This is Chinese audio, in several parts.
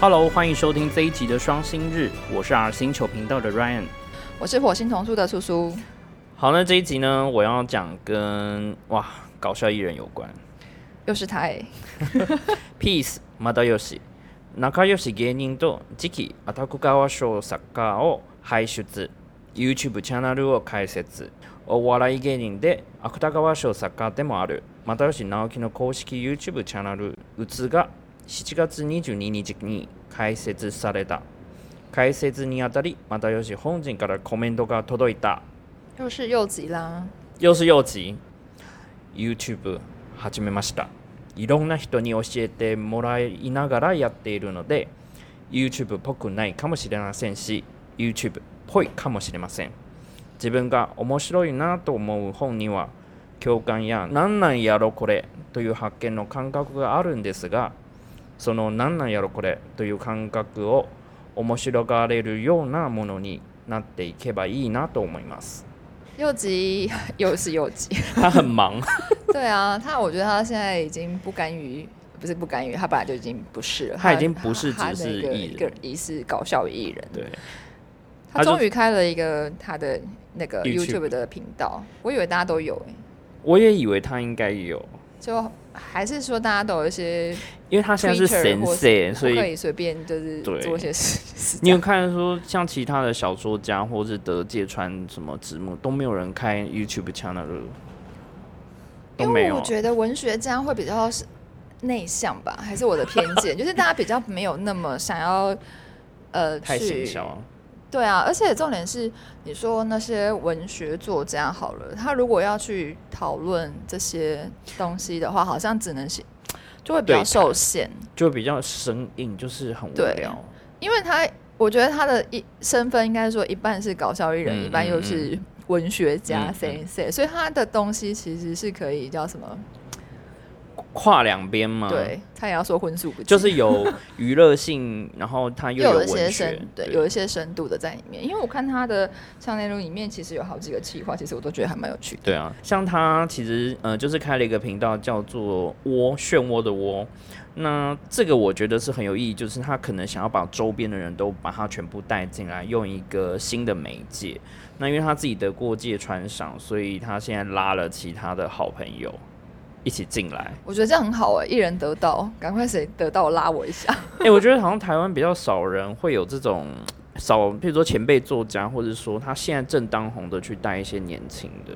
Hello，欢迎收听这一集的双星日，我是 R 星球频道的 Ryan。我是火星童书的叔叔。好，那这一集呢，我要讲跟哇搞笑艺人有关。又是他哎、 Peace まだよし仲良し芸人と次期芥川賞作家を輩出 YouTube チャンネルを開設お笑い芸人で芥川賞作家でもある又吉直樹の公式 YouTube チャンネル「うつ」が 7月22日に開設された。開設にあたり又吉本人からコメントが届いた。又是柚子啦。又是右吉 YouTube 始めました。いろんな人に教えてもらいながらやっているので YouTube っぽくないかもしれませんし YouTube っぽいかもしれません。自分が面白いなと思う本には共感やなんなんやろこれという発見の感覚があるんですがそのなんなんやろこれという感覚を面白がれるようなものになっていけばいいなと思います。柚子又是柚子。他很忙对啊，他我觉得他现在已经不甘于，不是不甘于，他本来就已经不是了。他已经不是他只是一个疑似搞笑艺人。对。他终于开了一个他的那个 YouTube 的频道，我以为大家都有哎、我也以为他应该有，就还是说大家都有一些因为他现在是神或社，所以可以随便就是做一些事。事你有看说像其他的小说家或是得芥川什么直木都没有人开 YouTube channel，因为我。觉得文学家会比较是内向吧，还是我的偏见，就是大家比较没有那么想要呃太对啊，而且重点是你说那些文学作家好了，他如果要去讨论这些东西的话，好像只能写就会比较受限，就比较生硬，就是很无聊。因为他我觉得他的一身份应该说一半是搞笑艺人，嗯一半又嗯是文学家嗯 C C，、所以他的东西其实是可以叫什么？跨两边嘛，，对他也要说荤素不，就是有娱乐性，然后他又又有一些深，对，有一些深度的在里面。因为我看他的像内容里面，其实有好几个企划，其实我都觉得还蛮有趣的。对啊，像他其实呃就是开了一个频道叫做“窝漩涡”的窝，那这个我觉得是很有意义，就是他可能想要把周边的人都把他全部带进来，用一个新的媒介。那因为他自己得过芥川赏，所以他现在拉了其他的好朋友一起进来。我觉得这样很好哎、一人得道，赶快谁得到拉我一下。哎、我觉得好像台湾比较少人会有这种 少，譬如说前辈作家，或者说他现在正当红的去带一些年轻的。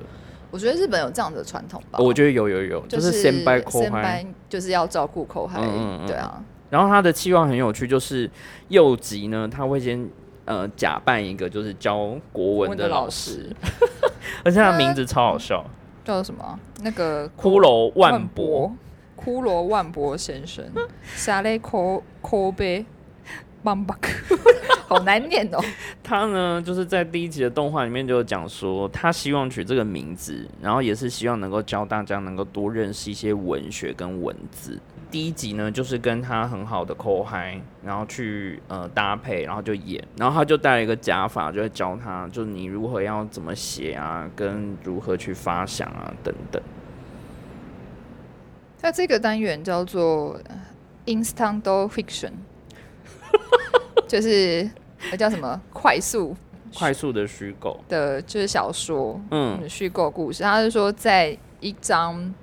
我觉得日本有这样的传统吧，我觉得有有有，就就是先拜后先嗨。拜就是要照顾口嗨，嗯嗯嗯对啊，然后他的期望很有趣，就是右吉呢，他会先呃假扮一个就是教国文的老师，而且他的名字超好笑，叫什么？那个骷髅万博，，骷髅万博先生，沙雷科科贝邦巴克，好难念哦。他呢就是在第一集的动画里面就讲说，他希望取这个名字，然后也是希望能够教大家能够多认识一些文学跟文字。第一集呢，就是跟他很好的 co 嗨，然后去呃搭配，然后就演，然后他就带了一个假发，就会教他，就是你如何要怎么写啊，跟如何去发想啊等等。那这个单元叫做呃 Instant Fiction，就是呃叫什么快速 快速的虚构，的，就是小说，嗯，嗯，虚构故事。他是说在一张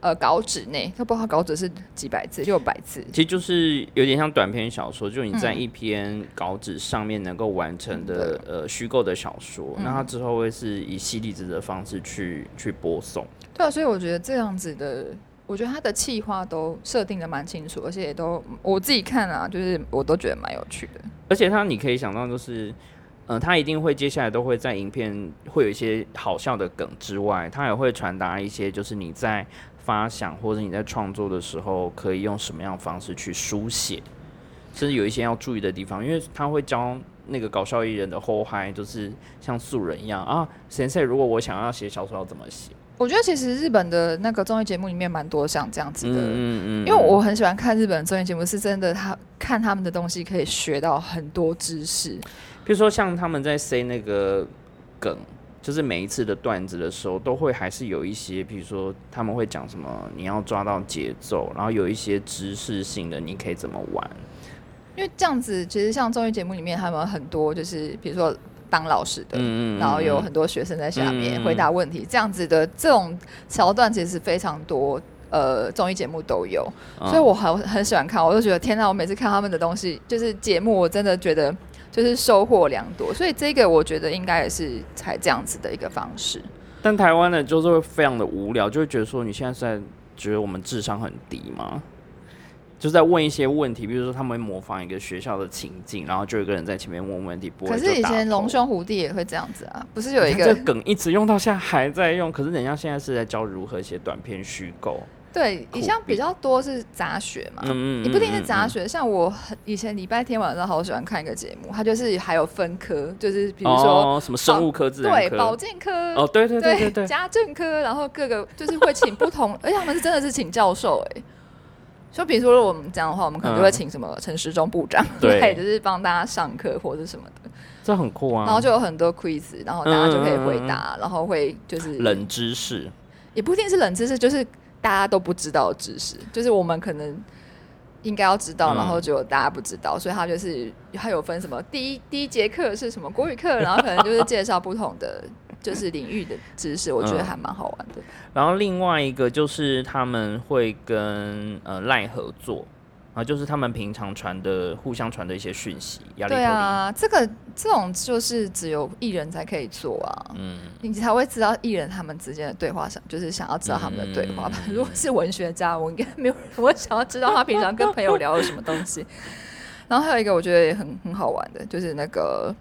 呃稿纸内，他不知道稿纸是几百字，就有百字。其实就是有点像短篇小说，就你在嗯一篇稿纸上面能够完成的、呃虚构的小说，嗯那它之后会是以犀利子的方式去去播送。对啊，所以我觉得这样子的，我觉得他的企划都设定的蛮清楚，而且也都我自己看啊，就是我都觉得蛮有趣的。而且他你可以想到就是。呃，他一定会接下来都会在影片会有一些好笑的梗之外，他也会传达一些就是你在发想或者你在创作的时候可以用什么样的方式去书写，甚至有一些要注意的地方，因为他会教那个搞笑艺人的后嗨，就是像素人一样啊。先生，如果我想要写小说要怎么写？我觉得其实日本的那个综艺节目里面蛮多像这样子的，嗯嗯因为我很喜欢看日本的综艺节目，是真的他看他们的东西可以学到很多知识。比如说像他们在 say 那个梗，就是每一次的段子的时候，都会还是有一些，比如说他们会讲什么，你要抓到节奏，然后有一些知识性的，你可以怎么玩。因为这样子，其实像综艺节目里面，他们很多就是比如说当老师的，嗯然后有很多学生在下面嗯回答问题，这样子的这种桥段其实非常多。呃，综艺节目都有，嗯所以我很很喜欢看，我就觉得天呐，我每次看他们的东西，就是节目，我真的觉得就是收获良多。所以这个我觉得应该也是才这样子的一个方式。但台湾的就是会非常的无聊，就会觉得说你现在是在觉得我们智商很低吗？就在问一些问题，比如说他们会模仿一个学校的情境，然后就有一个人在前面问问题，不会可是以前龙兄虎弟也会这样子啊，不是有一个梗一直用到现在还在用，可是人家现在是在教如何写短篇虚构。对，酷以前比毙较多是杂学嘛，嗯也不一定是杂学，像我很以前礼拜天晚上好喜欢看一个节目，它就是还有分科，就是比如说、哦、什么生物科、自然对科，保健科，哦，对对对对对，家政科，然后各个就是会请不同，而且他们是真的是请教授哎、就比如说我们这样的话，我们可能就会请什么陈时中部长嗯对，就是帮大家上课或者什么的，这很酷啊。然后就有很多 quiz，然后大家就可以回答，然后会就是冷知识，也不一定是冷知识，就是大家都不知道的知识，就是我们可能应该要知道，嗯。然后结果大家不知道，所以他就是他有分什么第一第一节课是什么国语课，然后可能就是介绍不同的就是领域的知识，我觉得嗯。还蛮好玩的。然后另外一个就是他们会跟呃赖合作啊，就是他们平常传的互相传的一些讯息，压力对。啊，这个这种就是只有艺人才可以做啊，嗯，你才会知道艺人他们之间的对话，想就是想要知道他们的对话。嗯如果是文学家，我应该没有人会想要知道他平常跟朋友聊了什么东西。然后还有一个我觉得也很很好玩的，就是那个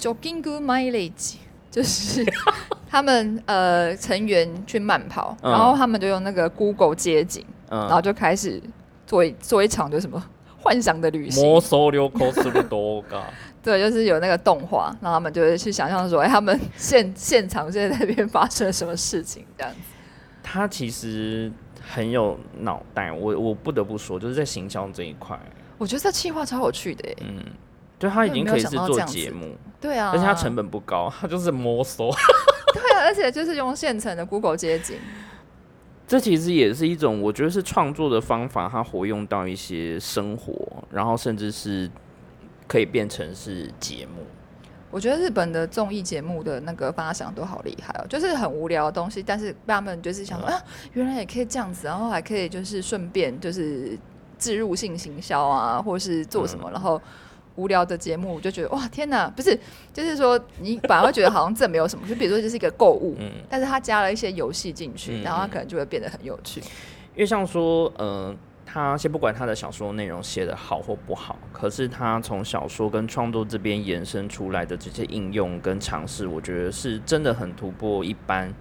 jogging good mileage，就是 他们呃成员去慢跑，嗯然后他们就用那个 Google 街景，然后嗯，就开始做一做一场就什么幻想的旅行。魔兽流口斯鲁多嘎，对，就是有那个动画，然后他们就会去想象说，哎，他们现现场现在在那边发生了什么事情，这样子。他其实很有脑袋，我我不得不说，就是在行销这一块，我觉得这企划超有趣的耶。嗯，对他已经可以是做节目，对啊，而且他成本不高，他就是摸索。对啊，而且就是用现成的 Google 街景。这其实也是一种，我觉得是创作的方法，它活用到一些生活，然后甚至是可以变成是节目。我觉得日本的综艺节目的那个发想都好厉害哦，就是很无聊的东西，但是他们就是想说、啊，原来也可以这样子，然后还可以就是顺便就是置入性行销啊，或是做什么，然后无聊的节目我就觉得哇天哪，不是，就是说你反而会觉得好像这没有什么，就比如说这是一个购物，嗯，但是他加了一些游戏进去，嗯然后它可能就会变得很有趣。因为像说，呃，他先不管他的小说内容写的好或不好，可是他从小说跟创作这边延伸出来的这些应用跟尝试，我觉得是真的很突破一般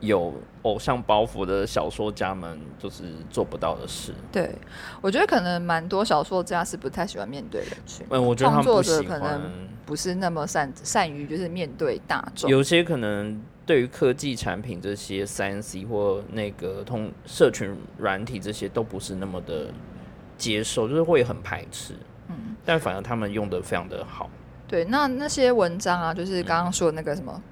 有偶像包袱的小说家们就是做不到的事。对，我觉得可能蛮多小说家是不太喜欢面对人群，嗯，我觉得他们不创作者喜欢可能。不是那么善善于就是面对大众。有些可能对于科技产品这些三 C 或那个通社群软体这些都不是那么的接受，就是会很排斥。嗯，但反而他们用的非常的好。对，那那些文章啊，就是刚刚说的那个什么。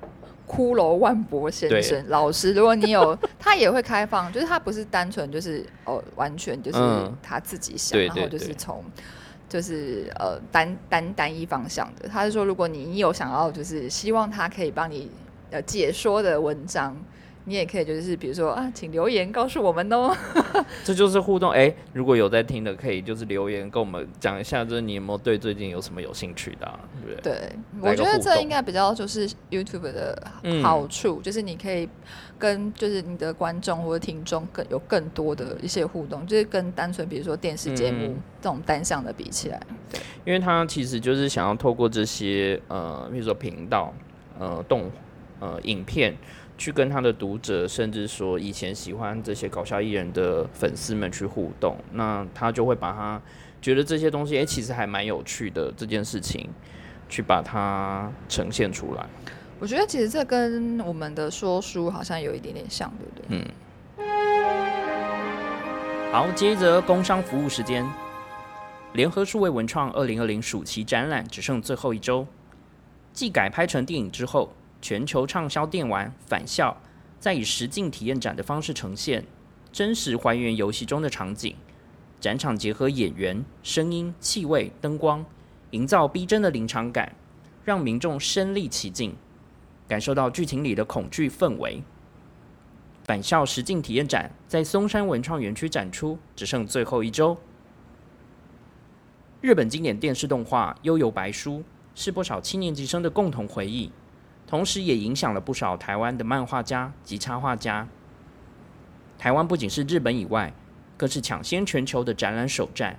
骷髅万博先生老师，如果你有，他也会开放，就是他不是单纯就是哦，完全就是嗯他自己想，对然后就是从就是呃单单单一方向的。他是说，如果你有想要就是希望他可以帮你呃解说的文章，你也可以就是比如说啊，请留言告诉我们哦。这就是互动。哎、如果有在听的，可以就是留言跟我们讲一下，就是你有没有对最近有什么有兴趣的、啊，对不对？对，我觉得这应该比较就是 YouTube 的嗯好处，就是你可以跟就是你的观众或者听众更有更多的一些互动，就是跟单纯比如说电视节目、嗯这种单向的比起来，对，因为他其实就是想要透过这些呃，比如说频道、呃动呃影片，去跟他的读者，甚至说以前喜欢这些搞笑艺人的粉丝们去互动，那他就会把他觉得这些东西，哎、其实还蛮有趣的这件事情，去把它呈现出来。我觉得其实这跟我们的说书好像有一点点像，对不对？嗯好，接着工商服务时间，联合数位文创二零二零暑期展览只剩最后一周，继改拍成电影之后，全球畅销电玩《返校》再以实境体验展的方式呈现，真实还原游戏中的场景，展场结合演员、声音、气味、灯光，营造逼真的临场感，让民众身临其境，感受到剧情里的恐惧氛围。返校实境体验展在松山文创园区展出，只剩最后一周。日本经典电视动画《悠游白书》是不少七年级生的共同回忆，同时也影响了不少台湾的漫画家及插画家。台湾不仅是日本以外，更是抢先全球的展览首站。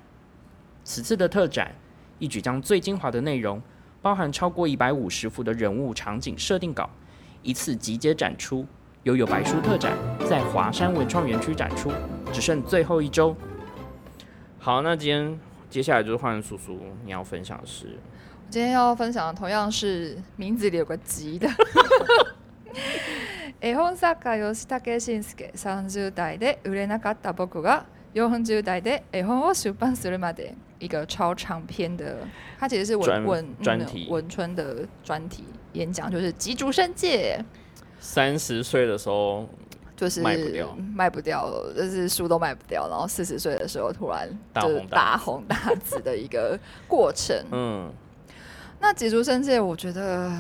此次的特展一举将最精华的内容，包含超过一百五十幅的人物场景设定稿，一次集结展出。悠悠白书特展在华山文创园区展出，只剩最后一周。好，那今天接下来就是换叔叔，你要分享的是，今天要分享的同样是名字里有个“吉”的。絵本作家吉武慎介30代で売れなかった僕が40代で絵本を出版するまで一个超长篇的，它其实是专文文专题文春的专题演讲，就是吉竹伸介。三十岁的时候就是卖不掉卖不掉，就是书都卖不掉，然后四十岁的时候突然就是大红大大红大紫的一个过程。嗯， 那吉竹生界，我觉得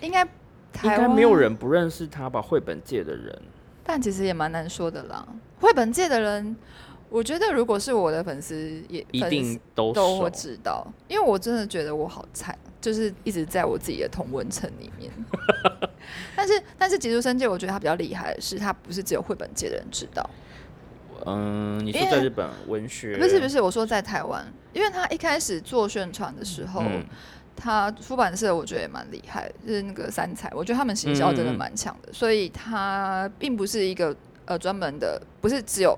应该应台湾该没有，人不认识他吧？绘本界的人，但其实也蛮难说的啦。绘本界的人，我觉得如果是我的粉丝，也粉丝一定都都会熟知道，因为我真的觉得我好菜，就是一直在我自己的同文层里面。但是，但是吉竹伸介，我觉得他比较厉害的是，他不是只有绘本界的人知道，嗯，你说因为在日本文学不是不是，我说在台湾，因为他一开始做宣传的时候，嗯他出版社我觉得也蛮厉害，就是那个三彩，我觉得他们行销真的蛮强的，所以他并不是一个呃专门的，不是只有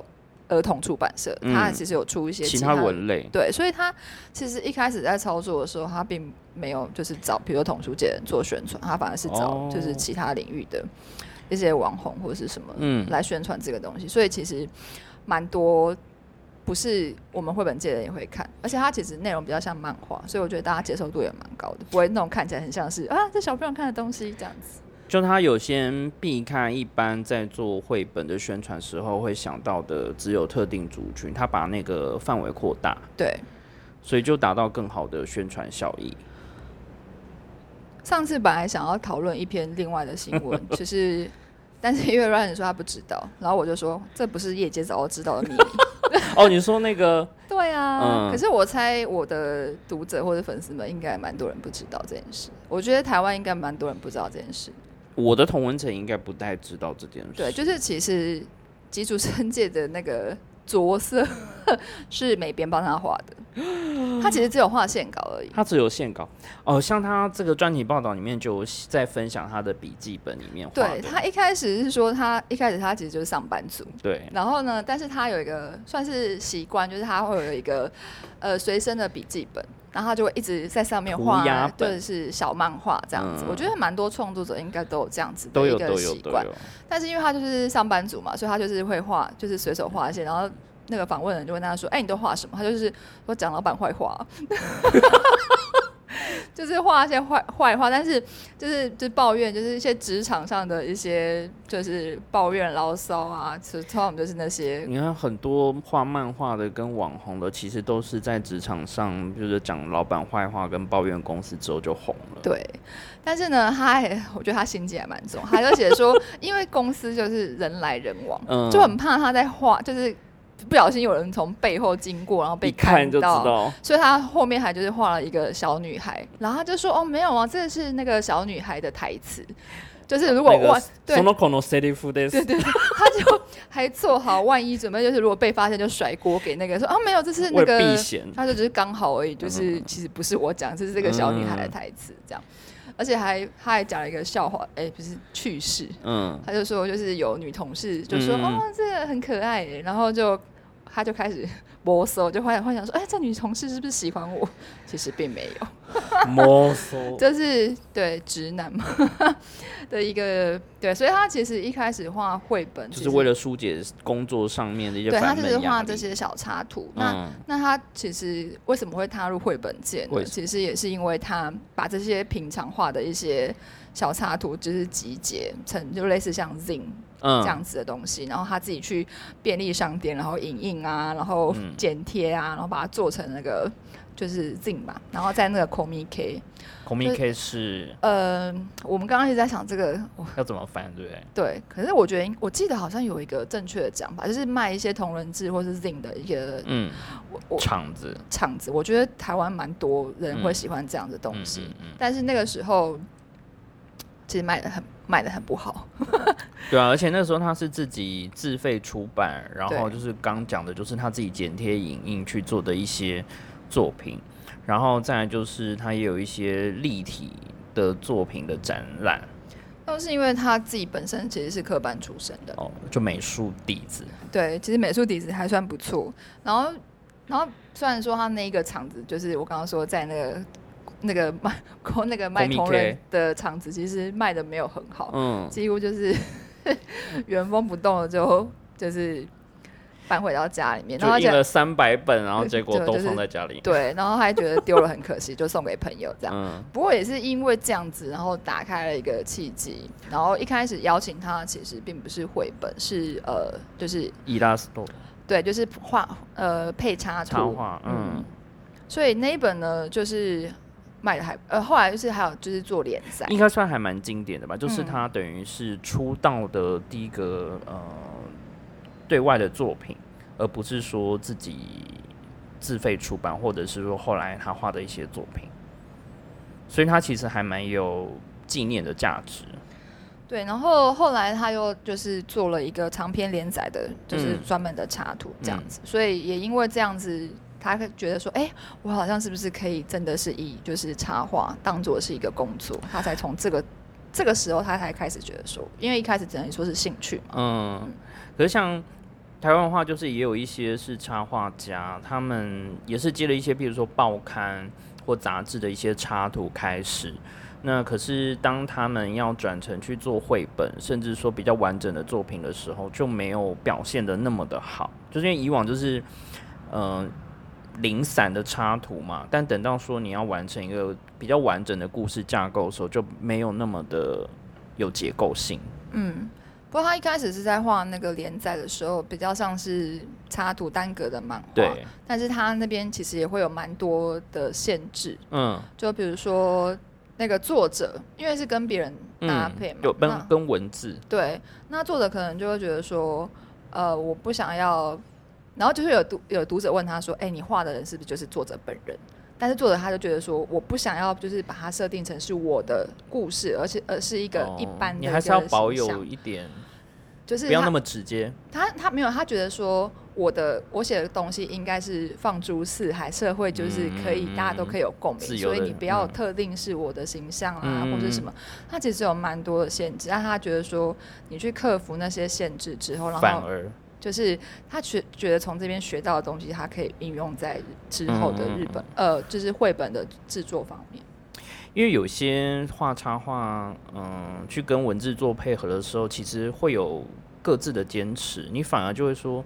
儿童出版社，嗯。他其实有出一些其他他文类，对，所以他其实一开始在操作的时候，他并没有就是找比如说童书界人做宣传，他反而是找哦。就是其他领域的一些网红或者是什么嗯。来宣传这个东西，所以其实蛮多不是我们绘本界的人也会看，而且它其实内容比较像漫画，所以我觉得大家接受度也蛮高的，不会那种看起来很像是啊这小朋友看的东西这样子。就他有些避开一般在做绘本的宣传时候会想到的只有特定族群，他把那个范围扩大，对，所以就达到更好的宣传效益。上次本来想要讨论一篇另外的新闻，就是，但是因为 Ryan 说他不知道，然后我就说这不是业界早就知道的秘密。哦，你说那个 对啊，嗯可是我猜我的读者或者粉丝们应该蛮多人不知道这件事。我觉得台湾应该蛮多人不知道这件事。我的同文层应该不太知道这件事，对，就是其实基础生界的那个着色是美编帮他画的，他其实只有画线稿而已。他只有线稿。哦，像他这个专题报道里面就有在分享他的笔记本里面画，对他一开始是说他一开始他其实就是上班族，对，然后呢，但是他有一个算是习惯，就是他会有一个呃随身的笔记本，然后他就会一直在上面画鸦，本对，是小漫画这样子。嗯我觉得蛮多创作者应该都有这样子的一个习惯，但是因为他就是上班族嘛，所以他就是会画，就是随手画一些，然后。那个访问人就问他说：“哎、你都画什么？”他就是说讲老板坏话，就是画一些坏坏话，但是就是就抱怨，就是一些职场上的一些就是抱怨牢骚啊，其实通常就是那些你看很多画漫画的跟网红的，其实都是在职场上就是讲老板坏话跟抱怨公司之后就红了。对，但是呢，他也我觉得他心机还蛮重，他就写说，因为公司就是人来人往，嗯就很怕他在画，就是不小心有人从背后经过，然后被一看就知到。道，所以他后面还就是画了一个小女孩，然后他就说：“哦，没有啊，这个是那个小女孩的台词，就是如果那个万、对その子のセリフです。对对，他就还做好万一准备，就是如果被发现就甩锅给那个说啊没有，这是那为个避嫌，他就只是刚好而已，就是嗯其实不是我讲，这是这个小女孩的台词这样，而且还他还讲了一个笑话，哎、不是趣事，嗯，他就说就是有女同事就说、嗯嗯哦这个很可爱耶，然后就 他就开始 摸索，就幻幻想说哎这女同事是不是喜欢我？其实并没有，摸索，这是对直男嘛 的一个对，所以他其实一开始画绘本就是为了疏解工作上面的一些对他就是画。这些小插图，那嗯，那他其实为什么会踏入绘本界呢？其实也是因为他把这些平常画的一些小插图，就是集结成就类似像 Zing 嗯这样子的东西，然后他自己去便利商店，然后影印啊，然后嗯剪贴啊，然后把它做成那个就是 Zing 吧，然后在那个 Comi K，c o m i K 是呃，我们刚刚一直在想这个，我要怎么翻，对不对？对，可是我觉得我记得好像有一个正确的讲法，就是卖一些同人志或是 Zing 的一个嗯，我我场子，场子，我觉得台湾蛮多人会嗯喜欢这样的东嗯西，嗯嗯，但是那个时候其实卖的很卖的很不好。对啊，而且那时候他是自己自费出版，然后就是刚讲的，就是他自己剪贴影印去做的一些作品，然后再来就是他也有一些立体的作品的展览都是因为他自己本身其实是科班出身的，哦，就美术底子，对，其实美术底子还算不错。然后，然后虽然说他那一个厂子，就是我刚刚说在那个那个卖 那个卖同人的厂子，其实卖的没有很好，嗯，几乎就是 原封不动的就就是搬回到家里面，然后而且就印了三百本，然后结果 都放在家里，对，然后还觉得丢了很可惜，就送给朋友这样。嗯。不过也是因为这样子，然后打开了一个契机。然后一开始邀请他，其实并不是绘本，是呃，就是对，就是画呃配插图。插画，嗯，所以那一本呢，就是卖的还呃，后来就是还有就是做连载，应该算还蛮经典的吧，就是嗯他等于是出道的第一个呃对外的作品，而不是说自己自费出版，或者是说后来他画的一些作品，所以他其实还蛮有纪念的价值。对，然后后来他又就是做了一个长篇连载的，就是嗯专门的插图这样子，所以也因为这样子。他觉得说，哎、我好像是不是可以真的是以就是插画当做是一个工作？他才从这个这个时候，他才开始觉得说，因为一开始只能说是兴趣，嗯，可是像台湾的话，就是也有一些是插画家，他们也是接了一些，比如说报刊或杂志的一些插图开始。那可是当他们要转成去做绘本，甚至说比较完整的作品的时候，就没有表现的那么的好，就是因为以往就是嗯、零散的插图嘛，但等到说你要完成一个比较完整的故事架构的时候，就没有那么的有结构性。嗯，不过他一开始是在画那个连载的时候，比较像是插图单格的漫画，对，但是他那边其实也会有蛮多的限制，嗯。就比如说那个作者，因为是跟别人搭配嘛，有那跟跟文字，对，那作者可能就会觉得说，呃，我不想要，然后就是有读有读者问他说，哎、你画的人是不是就是作者本人？但是作者他就觉得说，我不想要，就是把它设定成是我的故事，而且而是一个一般的、哦你还是要保有，一点，就是不要那么直接。他他没有，他觉得说我的我写的东西应该是放诸四海，社会就是可以、嗯大家都可以有共鸣，所以你不要嗯特定是我的形象啊、嗯或者什么。他其实有蛮多的限制，但他觉得说你去克服那些限制之后，然后反而，就是他觉觉得从这边学到的东西，他可以应用在之后的日本、嗯呃，就是绘本的制作方面。因为有些画插画，嗯，去跟文字做配合的时候，其实会有各自的坚持，你反而就会说。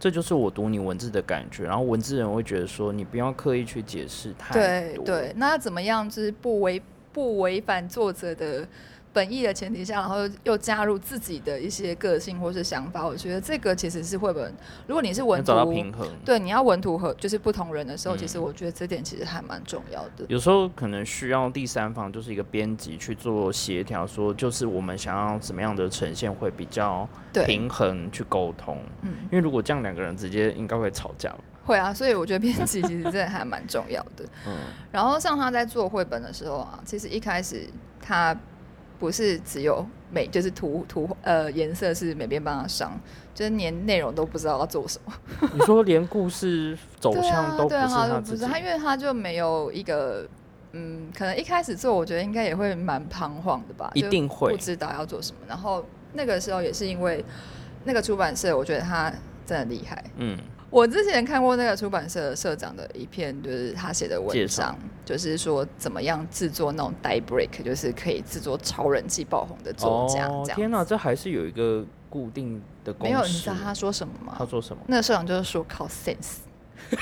这就是我读你文字的感觉，然后文字人会觉得说，你不要刻意去解释太多。对对，那怎么样就是不违不违反作者的本意的前提下，然后又加入自己的一些个性或是想法，我觉得这个其实是绘本。如果你是文图找到图，平衡。对，你要文图和就是不同人的时候，嗯其实我觉得这点其实还蛮重要的。有时候可能需要第三方，就是一个编辑去做协调，说就是我们想要怎么样的呈现会比较，平衡去沟通。嗯，因为如果这样两个人直接应该会吵架吧。会啊，所以我觉得编辑其实真的还蛮重要的。嗯，然后像他在做绘本的时候啊，其实一开始他不是只有美，就是图图呃颜色是美编帮他上，就是连内容都不知道要做什么。你说连故事走向都不是他他自己，就不是他，因为他就没有一个。嗯，可能一开始做，我觉得应该也会蛮彷徨的吧，一定会不知道要做什么。然后那个时候也是因为那个出版社，我觉得他真的厉害。嗯，我之前看过那个出版社社长的一篇，就是他写的文章，就是说怎么样制作那种 die break，就是可以制作超人气爆红的作家这样。哦天哪，这还是有一个固定的公没有，你知道他说什么吗？他说什么？那个社长就是说靠 sense。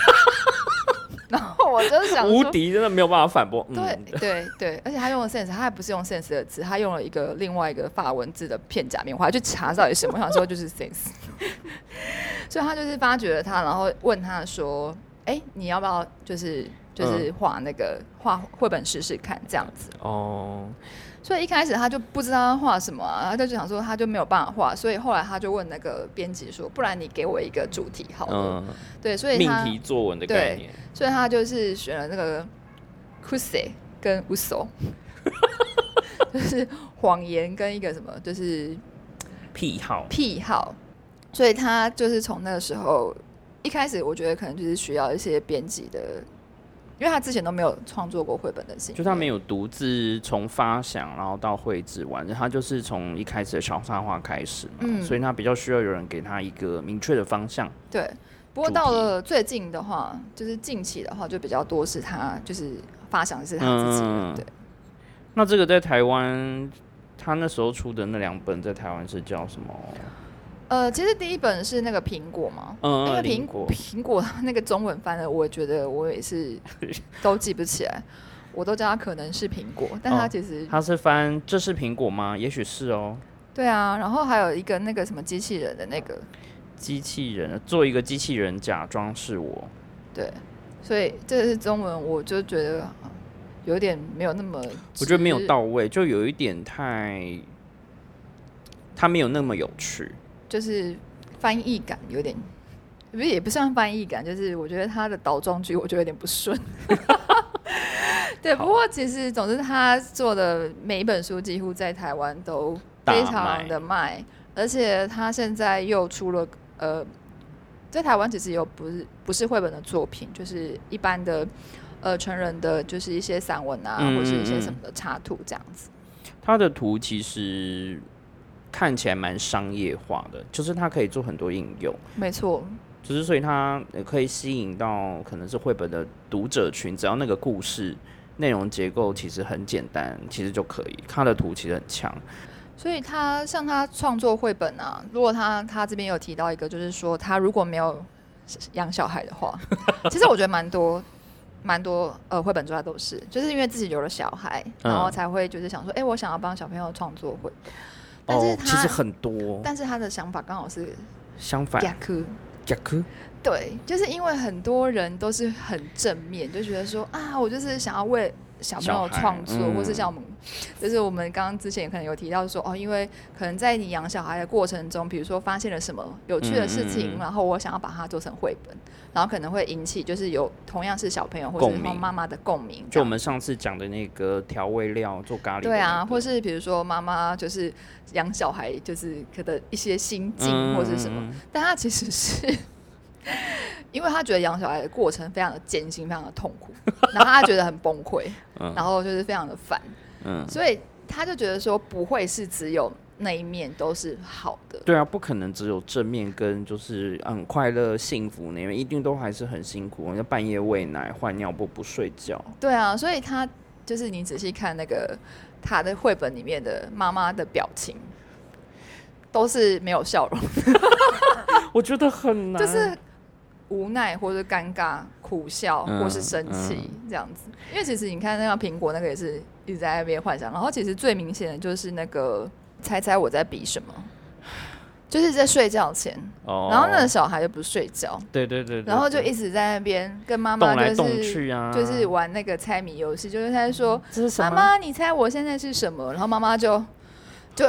然后我就想，无敌，真的没有办法反驳。对嗯，对对，而且他用了 sense，他还不是用 sense 的字，他用了一个另外一个法文字的片假名，我还去查到底什么，我想说就是 sense。所以他就是发掘了他，然后问他说：“哎、你要不要就是就是画那个画绘本试试看这样子哦，？”所以一开始他就不知道要画什么、啊，他就想说他就没有办法画，所以后来他就问那个编辑说：“不然你给我一个主题好了。嗯，对，所以命题作文的概念，所以他就是选了那个 kuse 跟 uso，就是谎言跟一个什么，就是癖好，癖好。所以他就是从那个时候一开始，我觉得可能就是需要一些编辑的，因为他之前都没有创作过绘本的经验，就他没有独自从发想，然后到绘制完，他就是从一开始的小插画开始嘛，嗯所以他比较需要有人给他一个明确的方向。对。不过到了最近的话，就是近期的话，就比较多是他就是发想是他自己的，嗯对。那这个在台湾，他那时候出的那两本在台湾是叫什么？呃，其实第一本是那个苹果嘛，嗯，因为苹苹果苹果 那个中文翻的，我觉得我也是都记不起来，我都叫它可能是苹果，但它哦其实、它是翻这是苹果吗？也许是哦。对啊，然后还有一个那个什么机器人的那个，机器人做一个机器人假装是我，对，所以这是中文，我就觉得呃有点没有那么，我觉得没有，到位，就有一点太，它没有那么有趣。就是翻译感有点。不是也不算翻译感，就是我觉得他的倒装句我觉得有点不顺。对，不过其实总之他做的每一本书几乎在台湾都非常的卖，而且他现在又出了呃，在台湾其实有不是不是绘本的作品，就是一般的呃成人的，就是一些散文啊，嗯或是一些嗯什么的插图这样子。他的图其实看起来蛮商业化的，就是它可以做很多应用，没错，只是所以它呃可以吸引到可能是绘本的读者群，只要那个故事内容结构其实很简单，其实就可以。它的图其实很强，所以他像他创作绘本啊，如果他他这边有提到一个，就是说他如果没有养小孩的话，其实我觉得蛮多蛮多呃绘本作家都是，就是因为自己有了小孩，嗯。然后才会就是想说，哎、我想要帮小朋友创作绘本，但是哦，他、其实很多。但是他的想法刚好是相反，对，就是因为很多人都是很正面，就觉得说啊，我就是想要为小朋友创作，嗯或是像我们，就是我们刚刚之前可能有提到说哦，因为可能在你养小孩的过程中，比如说发现了什么有趣的事情，然后我想要把它做成绘本，然后可能会引起就是有同样是小朋友或共者鸣妈妈的共鸣，就我们上次讲的那个调味料做咖喱那个、对啊，或是比如说妈妈就是养小孩，就是可能一些心境嗯或是什么，但他其实是，因为他觉得养小孩的过程非常的艰辛，非常的痛苦，然后他觉得很崩溃，嗯然后就是非常的烦，嗯，所以他就觉得说不会是只有那一面都是好的，对啊，不可能只有正面跟就是很快乐幸福那面，一定都还是很辛苦，要半夜喂奶、换尿布、不睡觉。对啊，所以他就是你仔细看那个他的绘本里面的妈妈的表情。都是没有笑容，我觉得很难，就是无奈或者尴尬、苦笑嗯或是生气这样子。因为其实你看那个苹果那个也是一直在那边幻想，然后其实最明显的就是那个猜猜我在比什么，就是在睡觉前，哦，然后那个小孩就不睡觉，对对对对然后就一直在那边跟妈妈就是去啊，就是玩那个猜谜游戏，就是他说？妈妈你猜我现在是什么，然后妈妈就就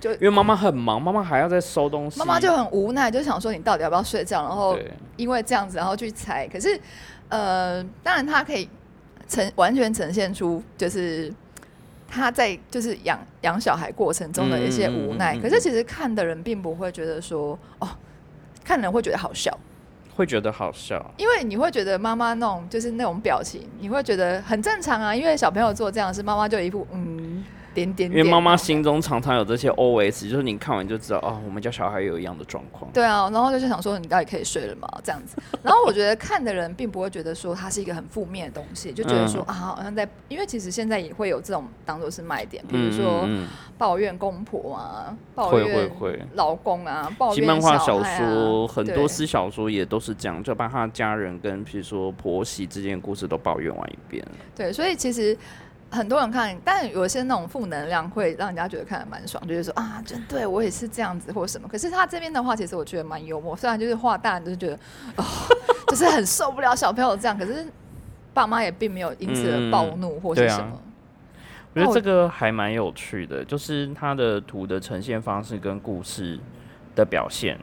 就因为妈妈很忙，妈妈还要在收东西，妈妈就很无奈，就想说你到底要不要睡觉，然后因为这样子，然后去猜。可是，呃，当然他可以呈完全呈现出就是他在就是养养小孩过程中的一些无奈。嗯嗯嗯嗯可是其实看的人并不会觉得说哦，看人会觉得好笑，会觉得好笑。因为你会觉得妈妈那种就是那种表情，你会觉得很正常啊。因为小朋友做这样的事，妈妈就一副嗯点点点，因为妈妈心中常常有这些 OS，就是你看完就知道哦，我们家小孩有一样的状况。对啊，然后就是想说你到底可以睡了吗？这样子，然后我觉得看的人并不会觉得说它是一个很负面的东西，就觉得说、嗯啊，好像在，因为其实现在也会有这种当做是卖点，比如说抱怨公婆啊，抱会会怨会老公啊，抱怨漫画小说、很多对私小说也都是这样，就把他的家人跟比如说婆媳之间的故事都抱怨完一遍。对，所以其实很多人看，但有些那种负能量会让人家觉得看得蛮爽，就是说啊，真对我也是这样子或者什么。可是他这边的话，其实我觉得蛮幽默，虽然就是画大人就是觉得 哦，就是很受不了小朋友这样，可是爸妈也并没有因此而暴怒或是什么。我觉得这个还蛮有趣的，就是它的图的呈现方式跟故事的表现，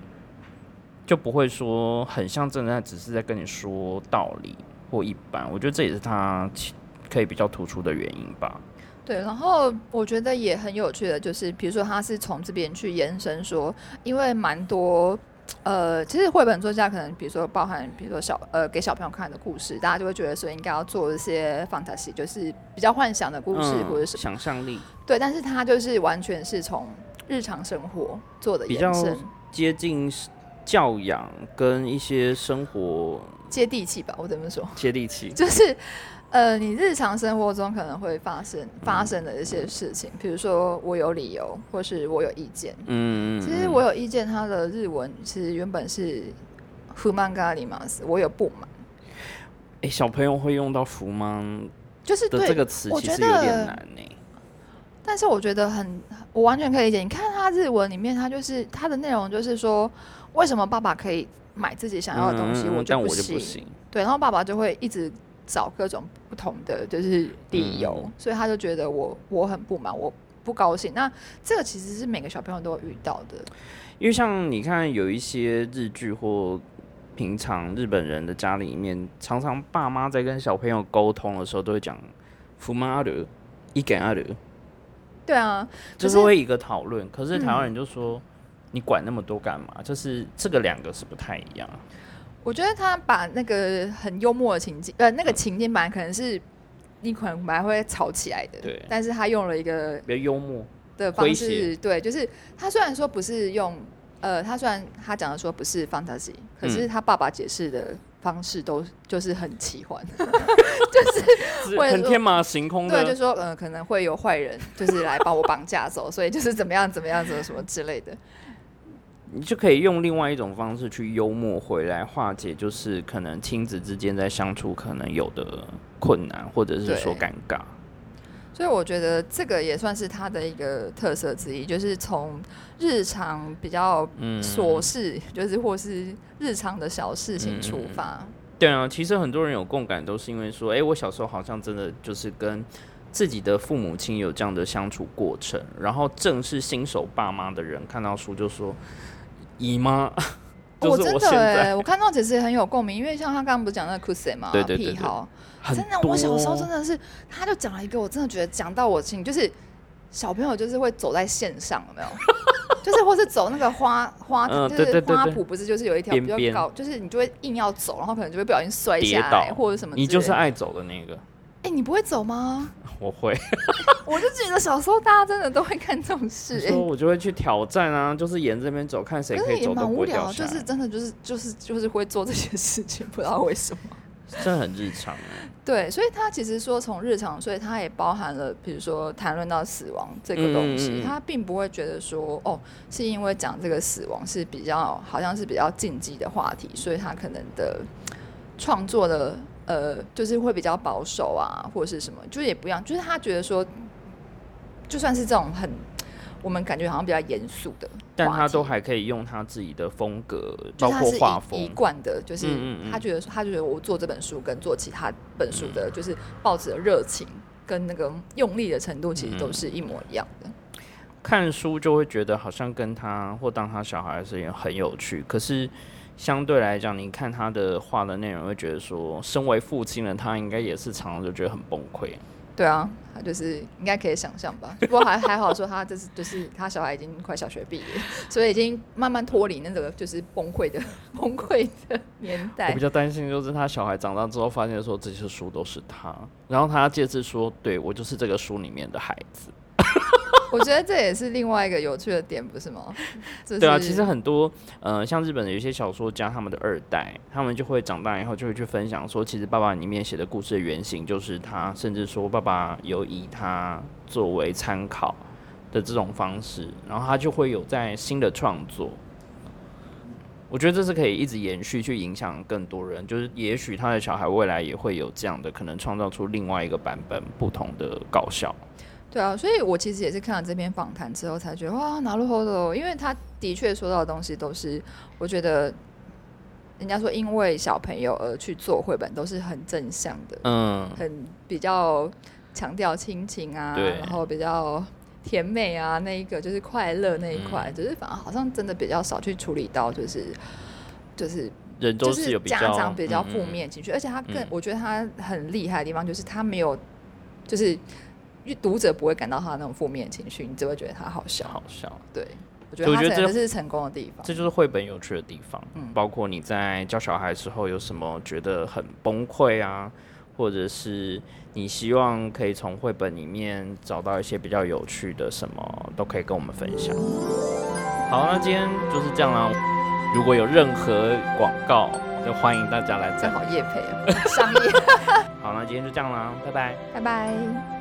就不会说很像真的在只是在跟你说道理或一般。我觉得这也是它其可以比较突出的原因吧。对，然后我觉得也很有趣的，就是比如说他是从这边去延伸说，因为蛮多。呃，其实绘本作家可能，比如说包含，比如说小呃给小朋友看的故事，大家就会觉得说应该要做一些 fantasy，就是比较幻想的故事、嗯或者是。想象力对，但是他就是完全是从日常生活做的比较接近教养跟一些生活接地气吧，我怎么说？接地气。就是呃，你日常生活中可能会发生发生的一些事情，比如说我有理由，或是我有意见。嗯，其实我有意见，它的日文其实原本是 a r i m a s 我有不满，哎、小朋友会用到“福吗”就是对这个词，其实有点难呢、但是我觉得很，我完全可以理解。你看他日文里面，他就是他的内容就是说，为什么爸爸可以买自己想要的东西，我嗯但我就行。不行。对，然后爸爸就会一直找各种不同的就是理由，嗯所以他就觉得我我很不满，我不高兴。那这个其实是每个小朋友都会遇到的。因为像你看，有一些日剧或平常日本人的家里面，常常爸妈在跟小朋友沟通的时候，都会讲“福妈阿德”、“一给阿的对啊，”，可就是是会一个讨论。可是台湾嗯人就说：“你管那么多干嘛？”就是这个两个是不太一样。我觉得他把那个很幽默的情景，呃，那个情境本来可能是你可能本来会吵起来的，对。但是他用了一个比较幽默，的方式，对，就是他虽然说不是用，呃，他虽然他讲的说不是 fantasy，可嗯。是他爸爸解释的方式都就是很奇幻，是会说很天马行空对，就的。说呃可能会有坏人就是来把我绑架走，所以就是怎么样怎么样怎么什么之类的，你就可以用另外一种方式去幽默回来化解，就是可能亲子之间在相处可能有的困难，或者是说尴尬。所以我觉得这个也算是他的一个特色之一，就是从日常比较嗯，琐事，就是或是日常的小事情嗯出发。对啊，其实很多人有共感，都是因为说，哎、我小时候好像真的就是跟自己的父母亲有这样的相处过程，然后正是新手爸妈的人看到书就说，姨妈，就是真的哎，我看到其实很有共鸣，因为像他刚刚不是讲那个 Kuse 嘛，对对对对。癖好，真的，我小时候真的的是，他就讲了一个，我真的觉得讲到我心，就是小朋友就是会走在线上，有没有？就是或是走那个花花，嗯就是花圃，不是就是有一条比较高，就是你就会硬要走，然后可能就会不小心摔下来或者什么。你就是爱走的那个，哎、你不会走吗？我会，我就觉得小时候大家真的都会干这种事、哎说我就会去挑战啊，就是沿这边走，看谁可以走都蛮无聊，就是真的就是就是就是会做这些事情，不知道为什么。真的很日常欸。对，所以他其实说从日常，所以他也包含了，比如说谈论到死亡这个东西，嗯嗯嗯他并不会觉得说，哦，是因为讲这个死亡是比较好像是比较禁忌的话题，所以他可能的创作的呃，就是会比较保守啊，或者是什么，就是也不一样，就是他觉得说，就算是这种很我们感觉好像比较严肃的，但他都还可以用他自己的风格，包括画风。一，贯的，就是他觉得他觉得我做这本书跟做其他本书的，就是报纸的热情跟那个用力的程度，其实都是一模一样的。看书就会觉得好像跟他或当他小孩的时间很有趣，可是相对来讲，你看他的话的内容，会觉得说，身为父亲的他应该也是常常就觉得很崩溃。对啊，他就是应该可以想象吧。不过还还好说他这是就是他小孩已经快小学毕业，所以已经慢慢脱离那个就是崩溃的崩溃的年代我比。较担心就是他小孩长大之后，发现说这些书都是他，然后他借此说，对我就是这个书里面的孩子。我觉得这也是另外一个有趣的点，不是吗？就是、对啊，其实很多呃，像日本的有些小说家，他们的二代，他们就会长大以后就会去分享说，其实爸爸里面写的故事的原型就是他，甚至说爸爸有以他作为参考的这种方式，然后他就会有在新的创作。我我觉得这是可以一直延续去影响更多人，就是也许他的小孩未来也会有这样的可能，创造出另外一个版本不同的搞笑。对啊，所以我其实也是看了这篇访谈之后才觉得哇，拿路后的，因为他的确说到的东西都是我觉得。人家说，因为小朋友而去做绘本，都是很正向的，嗯，很比较强调亲情啊，然后比较甜美啊，那一个就是快乐那一块，就是反而好像真的比较少去处理到，就是就是人都就是有比较家长比较嗯负面情绪，而且他更嗯。我觉得他很厉害的地方就是他没有，就是读者不会感到他那种负面情绪，你只会觉得他好笑。好笑。对，我觉得这能是成功的地方。这就是绘本有趣的地方，嗯包括你在教小孩的时候有什么觉得很崩溃啊，或者是你希望可以从绘本里面找到一些比较有趣的什么，都可以跟我们分享。好，那今天就是这样啦。如果有任何广告，就欢迎大家来赞。正好叶配啊，商业，好，那今天就这样啦，拜拜。拜拜。